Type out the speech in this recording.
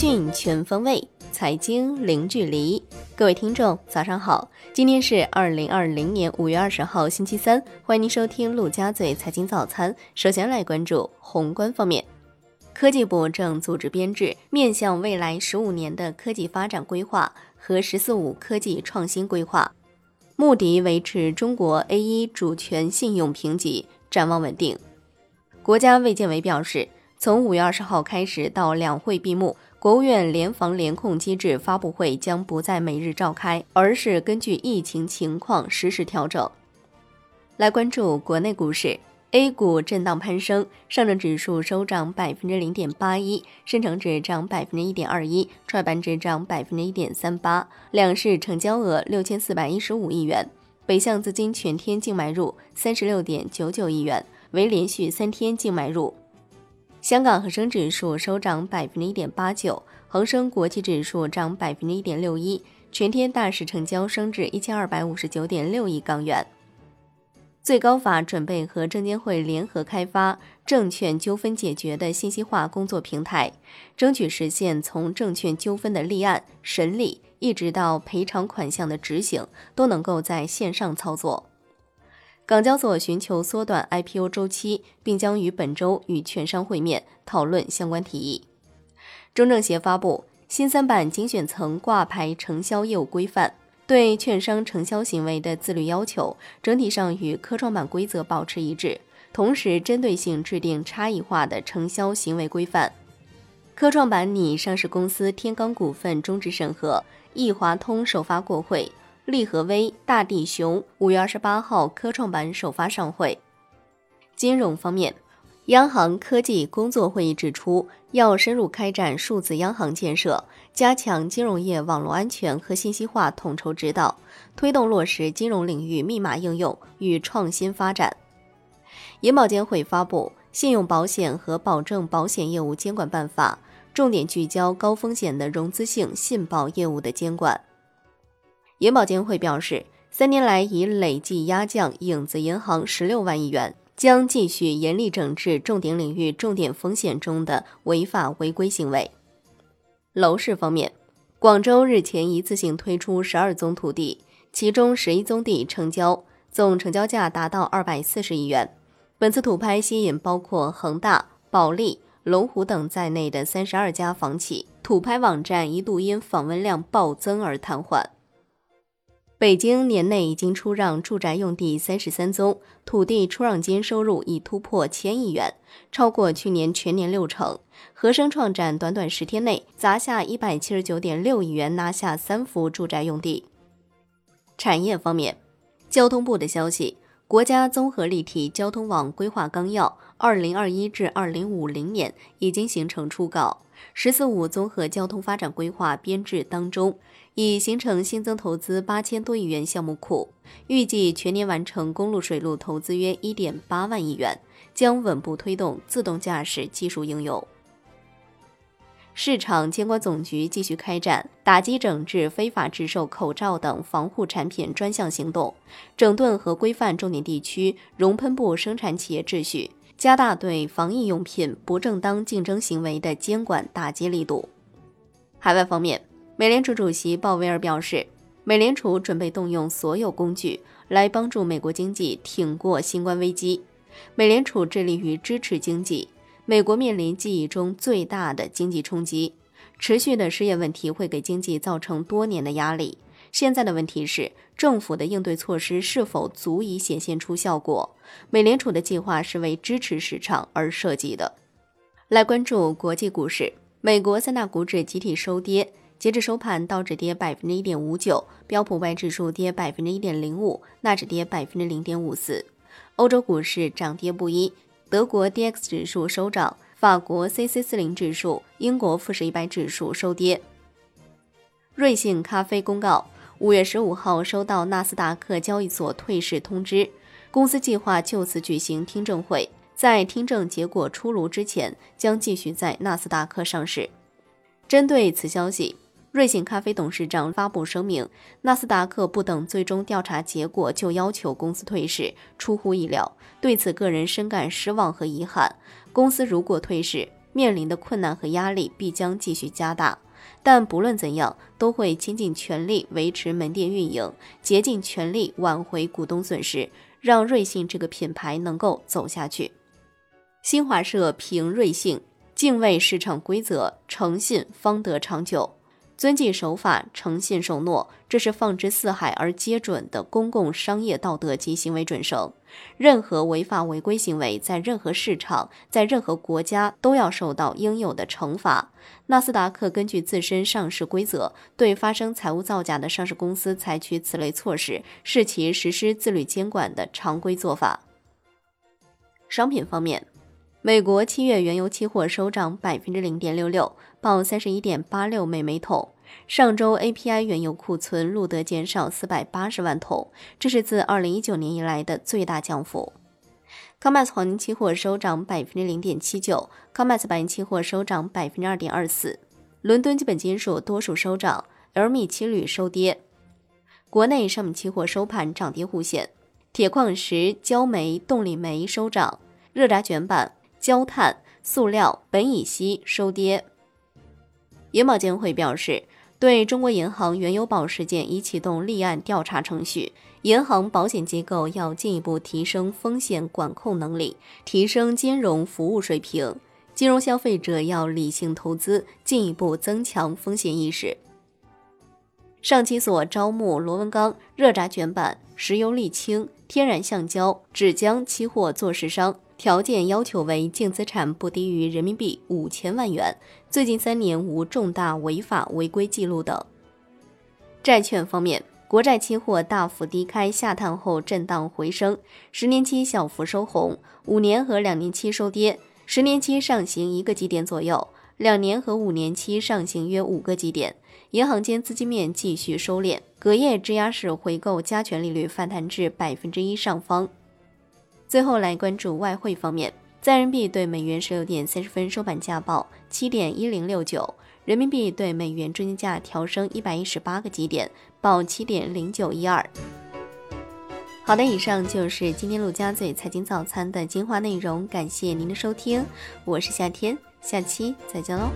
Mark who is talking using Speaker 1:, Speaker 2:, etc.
Speaker 1: 讯全方位，财经零距离。各位听众，早上好！今天是二零二零年五月二十号，星期三。欢迎您收听陆家嘴财经早餐。首先来关注宏观方面，科技部正组织编制面向未来十五年的科技发展规划和“十四五”科技创新规划，目的维持中国 A 一主权信用评级展望稳定。国家卫健委表示。从五月二十号开始到两会闭幕，国务院联防联控机制发布会将不再每日召开，而是根据疫情情况实时调整。来关注国内股市，A 股震荡攀升，上证指数收涨百分之零点八一，深成指涨百分之一点二一，创业板指涨百分之一点三八，两市成交额六千四百一十五亿元，北向资金全天净买入三十六点九九亿元，为连续三天净买入。香港恒生指数收涨百分之一点八九，恒生国际指数涨百分之一点六一，全天大市成交升至一千二百五十九点六亿港元。最高法准备和证监会联合开发证券纠纷解决的信息化工作平台，争取实现从证券纠纷的立案审理，一直到赔偿款项的执行，都能够在线上操作。港交所寻求缩短 IPO 周期，并将于本周与券商会面讨论相关提议。中证协发布新三板精选层挂牌承销业务规范，对券商承销行为的自律要求整体上与科创板规则保持一致，同时针对性制定差异化的承销行为规范。科创板拟上市公司天罡股份终止审核，易华通首发过会。利和威、大地熊五月二十八号科创板首发上会。金融方面，央行科技工作会议指出，要深入开展数字央行建设，加强金融业网络安全和信息化统筹指导，推动落实金融领域密码应用与创新发展。银保监会发布《信用保险和保证保险业务监管办法》，重点聚焦高风险的融资性信保业务的监管。银保监会表示，三年来已累计压降影子银行十六万亿元，将继续严厉整治重点领域、重点风险中的违法违规行为。楼市方面，广州日前一次性推出十二宗土地，其中十一宗地成交，总成交价达到二百四十亿元。本次土拍吸引包括恒大、保利、龙湖等在内的三十二家房企，土拍网站一度因访问量暴增而瘫痪。北京年内已经出让住宅用地三十三宗，土地出让金收入已突破千亿元，超过去年全年六成。和生创展短短十天内砸下一百七十九点六亿元，拿下三幅住宅用地。产业方面，交通部的消息，国家综合立体交通网规划纲要（二零二一至二零五零年）已经形成初稿。“十四五”综合交通发展规划编制当中，已形成新增投资八千多亿元项目库，预计全年完成公路、水路投资约一点八万亿元，将稳步推动自动驾驶技术应用。市场监管总局继续开展打击整治非法制售口罩等防护产品专项行动，整顿和规范重点地区熔喷布生产企业秩序。加大对防疫用品不正当竞争行为的监管打击力度。海外方面，美联储主席鲍威尔表示，美联储准备动用所有工具来帮助美国经济挺过新冠危机。美联储致力于支持经济。美国面临记忆中最大的经济冲击，持续的失业问题会给经济造成多年的压力。现在的问题是，政府的应对措施是否足以显现出效果？美联储的计划是为支持市场而设计的。来关注国际股市，美国三大股指集体收跌，截至收盘，道指跌百分之一点五九，标普外指数跌百分之一点零五，纳指跌百分之零点五四。欧洲股市涨跌不一，德国 D X 指数收涨，法国 C C 四零指数、英国富时一百指数收跌。瑞幸咖啡公告。五月十五号收到纳斯达克交易所退市通知，公司计划就此举行听证会，在听证结果出炉之前，将继续在纳斯达克上市。针对此消息，瑞幸咖啡董事长发布声明：纳斯达克不等最终调查结果就要求公司退市，出乎意料，对此个人深感失望和遗憾。公司如果退市，面临的困难和压力必将继续加大。但不论怎样，都会倾尽全力维持门店运营，竭尽全力挽回股东损失，让瑞幸这个品牌能够走下去。新华社评瑞幸：敬畏市场规则，诚信方得长久。遵纪守法、诚信守诺，这是放之四海而皆准的公共商业道德及行为准绳。任何违法违规行为，在任何市场、在任何国家都要受到应有的惩罚。纳斯达克根据自身上市规则，对发生财务造假的上市公司采取此类措施，是其实施自律监管的常规做法。商品方面，美国七月原油期货收涨百分之零点六六。报三十一点八六美每桶。上周 API 原油库存录得减少四百八十万桶，这是自二零一九年以来的最大降幅。COMEX 黄金期货收涨百分之零点七九，COMEX 白银期货收涨百分之二点二四。伦敦基本金属多数收涨，LME 期铝收跌。国内商品期货收盘涨跌互现，铁矿石、焦煤、动力煤收涨，热轧卷板、焦炭、塑料、苯乙烯收跌。银保监会表示，对中国银行原油宝事件已启动立案调查程序。银行保险机构要进一步提升风险管控能力，提升金融服务水平。金融消费者要理性投资，进一步增强风险意识。上期所招募螺纹钢、热轧卷板、石油沥青、天然橡胶、纸浆期货做市商。条件要求为净资产不低于人民币五千万元，最近三年无重大违法违规记录等。债券方面，国债期货大幅低开，下探后震荡回升，十年期小幅收红，五年和两年期收跌，十年期上行一个基点左右，两年和五年期上行约五个基点。银行间资金面继续收敛，隔夜质押式回购加权利率反弹至百分之一上方。最后来关注外汇方面，在人民币对美元十六点三十分收盘价报七点一零六九，人民币对美元中间价调升一百一十八个基点，报七点零九一二。好的，以上就是今天陆家嘴财经早餐的精华内容，感谢您的收听，我是夏天，下期再见喽。